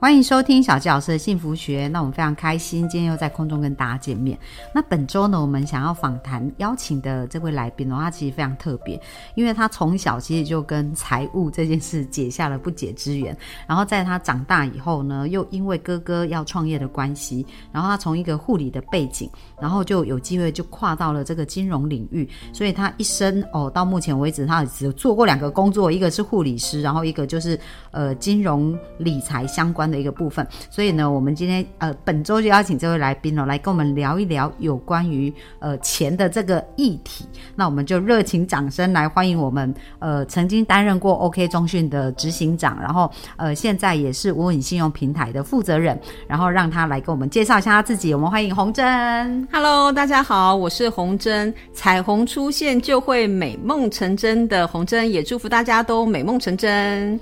欢迎收听小纪老师的幸福学。那我们非常开心，今天又在空中跟大家见面。那本周呢，我们想要访谈邀请的这位来宾的话，其实非常特别，因为他从小其实就跟财务这件事结下了不解之缘。然后在他长大以后呢，又因为哥哥要创业的关系，然后他从一个护理的背景，然后就有机会就跨到了这个金融领域。所以他一生哦，到目前为止，他只做过两个工作，一个是护理师，然后一个就是呃金融理财相关。的一个部分，所以呢，我们今天呃本周就邀请这位来宾哦，来跟我们聊一聊有关于呃钱的这个议题。那我们就热情掌声来欢迎我们呃曾经担任过 OK 中讯的执行长，然后呃现在也是无影信用平台的负责人，然后让他来给我们介绍一下他自己。我们欢迎洪真。Hello，大家好，我是洪真。彩虹出现就会美梦成真的洪真，也祝福大家都美梦成真。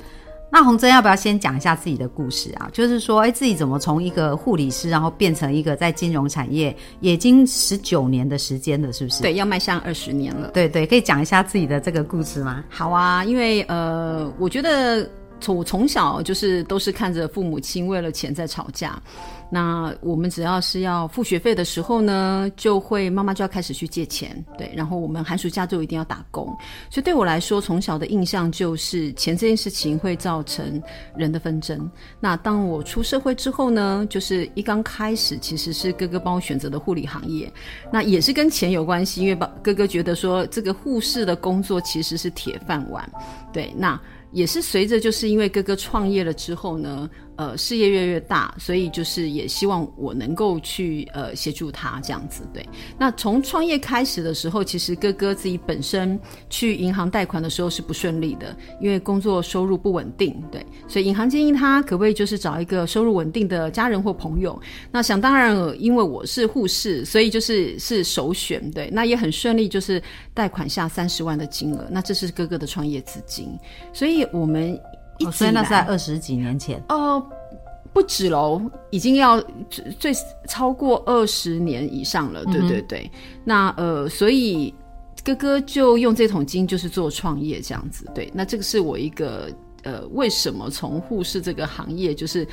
那洪真要不要先讲一下自己的故事啊？就是说，哎，自己怎么从一个护理师，然后变成一个在金融产业，已经十九年的时间了，是不是？对，要迈向二十年了。对对，可以讲一下自己的这个故事吗？好啊，因为呃，我觉得从我从小就是都是看着父母亲为了钱在吵架。那我们只要是要付学费的时候呢，就会妈妈就要开始去借钱，对，然后我们寒暑假就一定要打工，所以对我来说，从小的印象就是钱这件事情会造成人的纷争。那当我出社会之后呢，就是一刚开始其实是哥哥帮我选择的护理行业，那也是跟钱有关系，因为爸哥哥觉得说这个护士的工作其实是铁饭碗，对，那也是随着就是因为哥哥创业了之后呢。呃，事业越来越大，所以就是也希望我能够去呃协助他这样子。对，那从创业开始的时候，其实哥哥自己本身去银行贷款的时候是不顺利的，因为工作收入不稳定。对，所以银行建议他可不可以就是找一个收入稳定的家人或朋友。那想当然，因为我是护士，所以就是是首选。对，那也很顺利，就是贷款下三十万的金额。那这是哥哥的创业资金，所以我们。所以那是在二十几年前哦，不止喽，已经要最超过二十年以上了。对对对，那呃，所以哥哥就用这桶金就是做创业这样子。对，那这个是我一个呃，为什么从护士这个行业就是。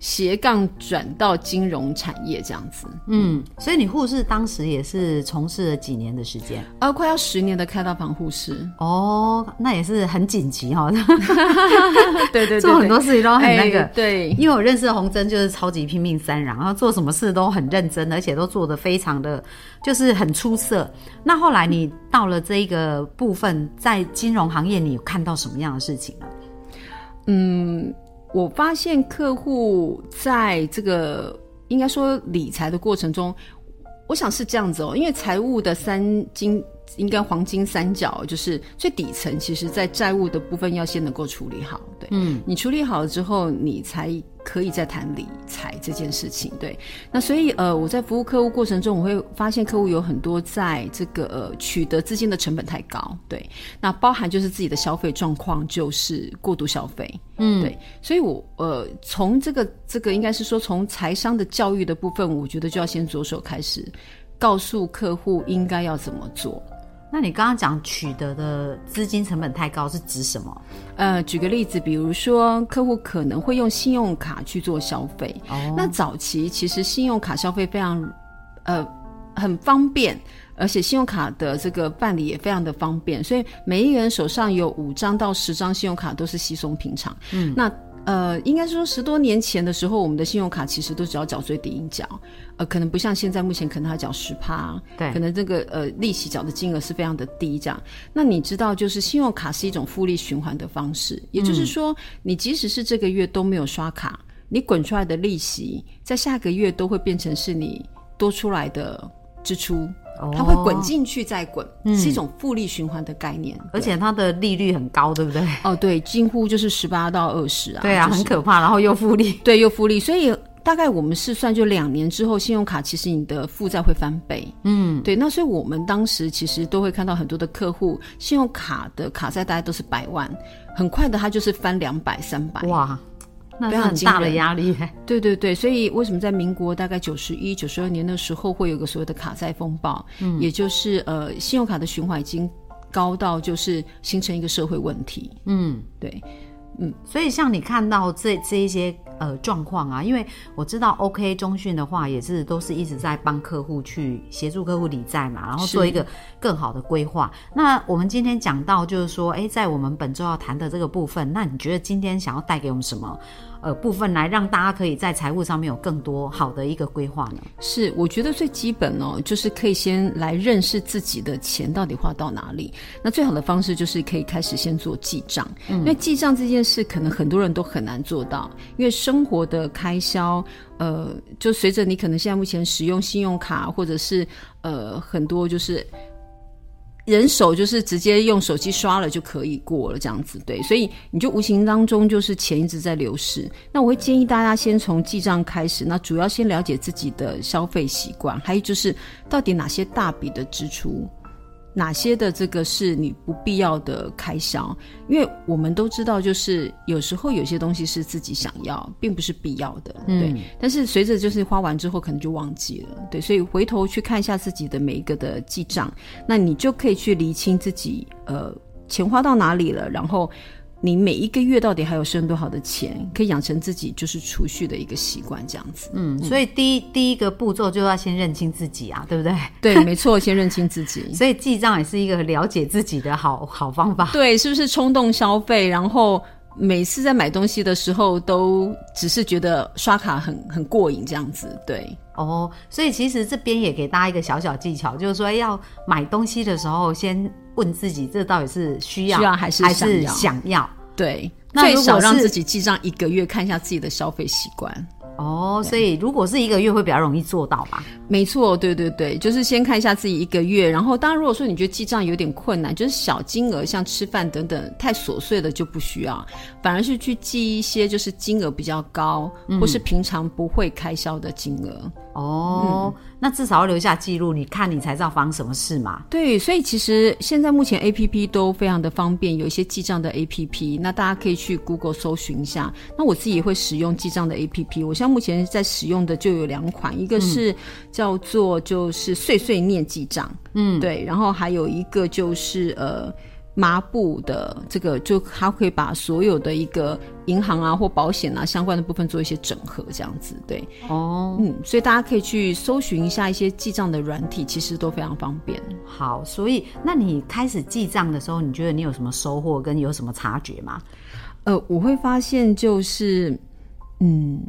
斜杠转到金融产业这样子，嗯，所以你护士当时也是从事了几年的时间，呃，快要十年的开刀房护士，哦，那也是很紧急 哈，对对，做很多事情都很那个，对，因为我认识洪真就是超级拼命三郎，然后做什么事都很认真，而且都做的非常的就是很出色。那后来你到了这一个部分，在金融行业，你有看到什么样的事情呢？嗯。我发现客户在这个应该说理财的过程中，我想是这样子哦，因为财务的三金应该黄金三角，就是最底层，其实在债务的部分要先能够处理好，对，嗯，你处理好了之后，你才。可以再谈理财这件事情，对。那所以呃，我在服务客户过程中，我会发现客户有很多在这个呃取得资金的成本太高，对。那包含就是自己的消费状况就是过度消费，嗯，对。所以我呃从这个这个应该是说从财商的教育的部分，我觉得就要先着手开始告诉客户应该要怎么做。那你刚刚讲取得的资金成本太高是指什么？呃，举个例子，比如说客户可能会用信用卡去做消费。哦。那早期其实信用卡消费非常，呃，很方便，而且信用卡的这个办理也非常的方便，所以每一个人手上有五张到十张信用卡都是稀松平常。嗯。那。呃，应该说十多年前的时候，我们的信用卡其实都只要缴最低缴，呃，可能不像现在，目前可能要缴十趴，对，可能这个呃利息缴的金额是非常的低，这样。那你知道，就是信用卡是一种复利循环的方式，也就是说，你即使是这个月都没有刷卡，你滚出来的利息，在下个月都会变成是你多出来的支出。它会滚进去再滚，是一种复利循环的概念，而且它的利率很高，对不对？哦，对，近乎就是十八到二十啊，对啊，很可怕，然后又复利，对，又复利，所以大概我们试算，就两年之后，信用卡其实你的负债会翻倍。嗯，对。那所以我们当时其实都会看到很多的客户，信用卡的卡债大概都是百万，很快的它就是翻两百、三百。哇，那是很大的压力。对对对，所以为什么在民国大概九十一、九十二年的时候，会有个所谓的卡债风暴？嗯，也就是呃，信用卡的循环已经高到就是形成一个社会问题。嗯，对。嗯，所以像你看到这这一些呃状况啊，因为我知道 OK 中讯的话也是都是一直在帮客户去协助客户理债嘛，然后做一个更好的规划。那我们今天讲到就是说，哎，在我们本周要谈的这个部分，那你觉得今天想要带给我们什么？呃，部分来让大家可以在财务上面有更多好的一个规划呢？是，我觉得最基本哦，就是可以先来认识自己的钱到底花到哪里。那最好的方式就是可以开始先做记账，因为记账这件事可能很多人都很难做到，因为生活的开销，呃，就随着你可能现在目前使用信用卡或者是呃很多就是。人手就是直接用手机刷了就可以过了，这样子对，所以你就无形当中就是钱一直在流失。那我会建议大家先从记账开始，那主要先了解自己的消费习惯，还有就是到底哪些大笔的支出。哪些的这个是你不必要的开销？因为我们都知道，就是有时候有些东西是自己想要，并不是必要的，对。但是随着就是花完之后，可能就忘记了，对。所以回头去看一下自己的每一个的记账，那你就可以去厘清自己呃钱花到哪里了，然后。你每一个月到底还有剩多少的钱，可以养成自己就是储蓄的一个习惯，这样子。嗯，所以第一第一个步骤就要先认清自己啊，对不对？对，没错，先认清自己。所以记账也是一个了解自己的好好方法。对，是不是冲动消费？然后每次在买东西的时候，都只是觉得刷卡很很过瘾这样子。对，哦，所以其实这边也给大家一个小小技巧，就是说要买东西的时候先。问自己，这到底是需要还是还是想要？对，最少让自己记账一个月，看一下自己的消费习惯。哦，所以如果是一个月会比较容易做到吧？没错，对对对，就是先看一下自己一个月，然后当然如果说你觉得记账有点困难，就是小金额像吃饭等等太琐碎的就不需要，反而是去记一些就是金额比较高或是平常不会开销的金额。哦，那至少要留下记录，你看你才知道发生什么事嘛。对，所以其实现在目前 A P P 都非常的方便，有一些记账的 A P P，那大家可以去 Google 搜寻一下。那我自己也会使用记账的 A P P，我像目前在使用的就有两款，一个是叫做就是碎碎念记账，嗯，对，然后还有一个就是呃。麻布的这个，就它可以把所有的一个银行啊或保险啊相关的部分做一些整合，这样子，对，哦，嗯，所以大家可以去搜寻一下一些记账的软体，其实都非常方便。好，所以那你开始记账的时候，你觉得你有什么收获跟有什么察觉吗？呃，我会发现就是，嗯。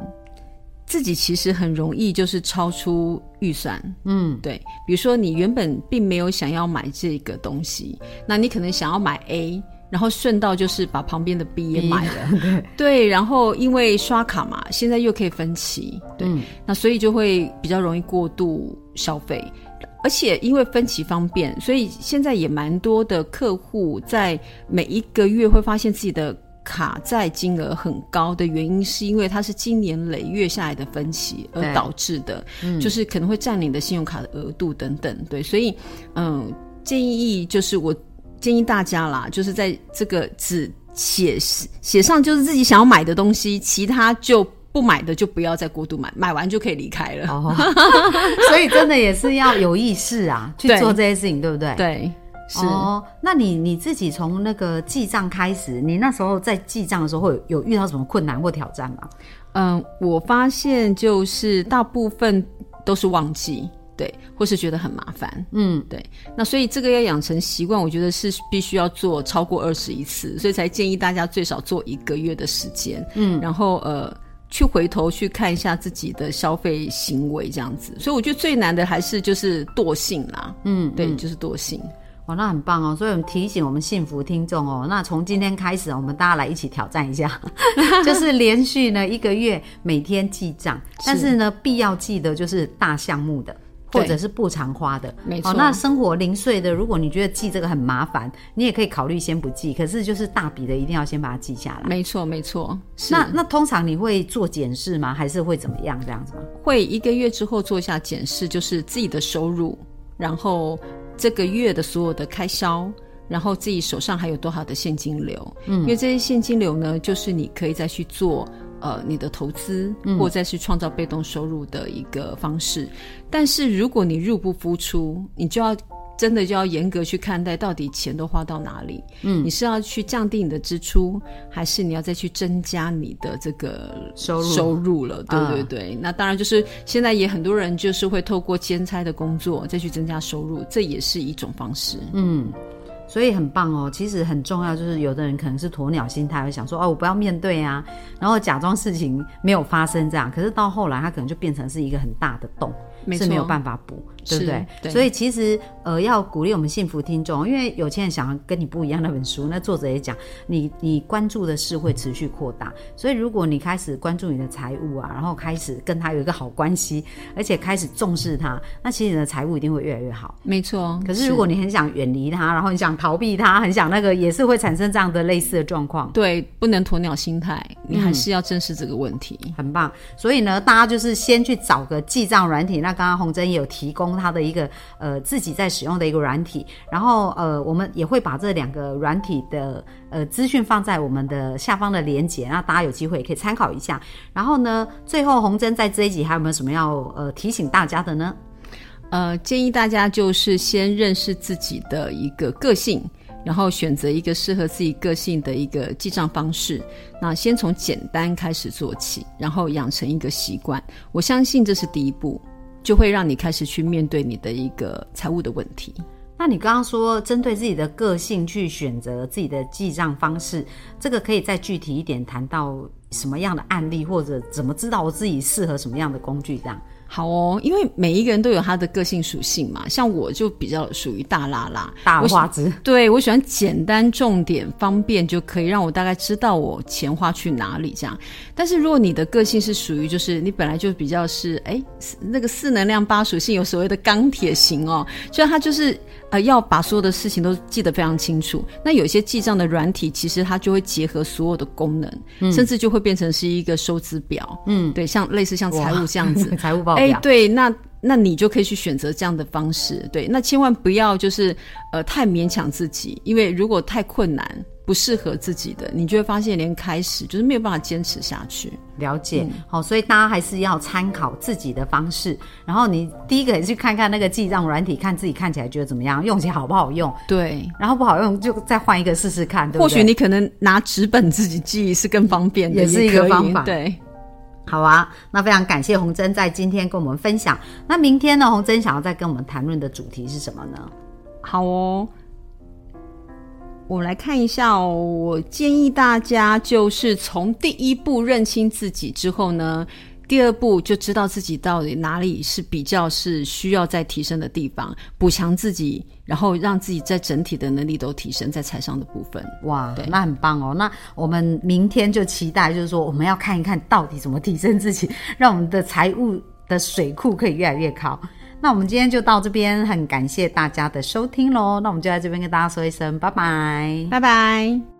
自己其实很容易就是超出预算，嗯，对。比如说你原本并没有想要买这个东西，那你可能想要买 A，然后顺道就是把旁边的 B 也买了，对。然后因为刷卡嘛，现在又可以分期，对，那所以就会比较容易过度消费。而且因为分期方便，所以现在也蛮多的客户在每一个月会发现自己的。卡债金额很高的原因，是因为它是今年累月下来的分期而导致的，就是可能会占领的信用卡的额度等等。对，所以嗯，建议就是我建议大家啦，就是在这个只写写上就是自己想要买的东西，其他就不买的就不要再过度买，买完就可以离开了。所以真的也是要有意识啊，去做这些事情，对不对？对。哦，那你你自己从那个记账开始，你那时候在记账的时候，会有遇到什么困难或挑战吗？嗯，我发现就是大部分都是忘记，对，或是觉得很麻烦，嗯，对。那所以这个要养成习惯，我觉得是必须要做超过二十一次，所以才建议大家最少做一个月的时间，嗯，然后呃，去回头去看一下自己的消费行为这样子。所以我觉得最难的还是就是惰性啦，嗯，对，就是惰性。哇，那很棒哦！所以我们提醒我们幸福听众哦，那从今天开始，我们大家来一起挑战一下，就是连续呢一个月每天记账，但是呢必要记的就是大项目的。或者是不常花的。没错哦，那生活零碎的，如果你觉得记这个很麻烦，你也可以考虑先不记。可是就是大笔的，一定要先把它记下来。没错，没错。那那通常你会做检视吗？还是会怎么样这样子吗？会一个月之后做一下检视，就是自己的收入，然后这个月的所有的开销，然后自己手上还有多少的现金流。嗯，因为这些现金流呢，就是你可以再去做。呃，你的投资或再去创造被动收入的一个方式，但是如果你入不敷出，你就要真的就要严格去看待，到底钱都花到哪里？嗯，你是要去降低你的支出，还是你要再去增加你的这个收入收入了？对对对，那当然就是现在也很多人就是会透过兼差的工作再去增加收入，这也是一种方式。嗯。所以很棒哦，其实很重要，就是有的人可能是鸵鸟心态，会想说哦，我不要面对啊，然后假装事情没有发生这样，可是到后来他可能就变成是一个很大的洞，是没有办法补，对不对？对所以其实呃，要鼓励我们幸福听众，因为有钱人想要跟你不一样那本书，那作者也讲，你你关注的事会持续扩大，所以如果你开始关注你的财务啊，然后开始跟他有一个好关系，而且开始重视他，那其实你的财务一定会越来越好。没错。可是如果你很想远离他，然后你想逃避他，很想那个，也是会产生这样的类似的状况。对，不能鸵鸟心态，你还是要正视这个问题。很棒，所以呢，大家就是先去找个记账软体。那刚刚洪珍也有提供他的一个呃自己在使用的一个软体，然后呃我们也会把这两个软体的呃资讯放在我们的下方的连接，那大家有机会也可以参考一下。然后呢，最后洪珍在这一集还有没有什么要呃提醒大家的呢？呃，建议大家就是先认识自己的一个个性。然后选择一个适合自己个性的一个记账方式，那先从简单开始做起，然后养成一个习惯。我相信这是第一步，就会让你开始去面对你的一个财务的问题。那你刚刚说针对自己的个性去选择自己的记账方式，这个可以再具体一点谈到什么样的案例，或者怎么知道我自己适合什么样的工具这样？好哦，因为每一个人都有他的个性属性嘛，像我就比较属于大拉拉、大花子，对我喜欢简单、重点、方便就可以让我大概知道我钱花去哪里这样。但是如果你的个性是属于就是你本来就比较是哎那个四能量八属性有所谓的钢铁型哦，所以他就是呃要把所有的事情都记得非常清楚。那有些记账的软体其实它就会结合所有的功能，甚至就会变成是一个收支表。嗯，对，像类似像财务这样子，财务报表。哎，对，那那你就可以去选择这样的方式，对，那千万不要就是呃太勉强自己，因为如果太困难、不适合自己的，你就会发现连开始就是没有办法坚持下去。了解，好，所以大家还是要参考自己的方式，然后你第一个也去看看那个记账软体，看自己看起来觉得怎么样，用起来好不好用？对，然后不好用就再换一个试试看，对或许你可能拿纸本自己记是更方便的，也是一个方法，对。好啊，那非常感谢洪真在今天跟我们分享。那明天呢，洪真想要再跟我们谈论的主题是什么呢？好哦，我们来看一下哦。我建议大家就是从第一步认清自己之后呢。第二步就知道自己到底哪里是比较是需要再提升的地方，补强自己，然后让自己在整体的能力都提升在财商的部分。哇，那很棒哦！那我们明天就期待，就是说我们要看一看到底怎么提升自己，让我们的财务的水库可以越来越高。那我们今天就到这边，很感谢大家的收听喽。那我们就在这边跟大家说一声拜拜，拜拜。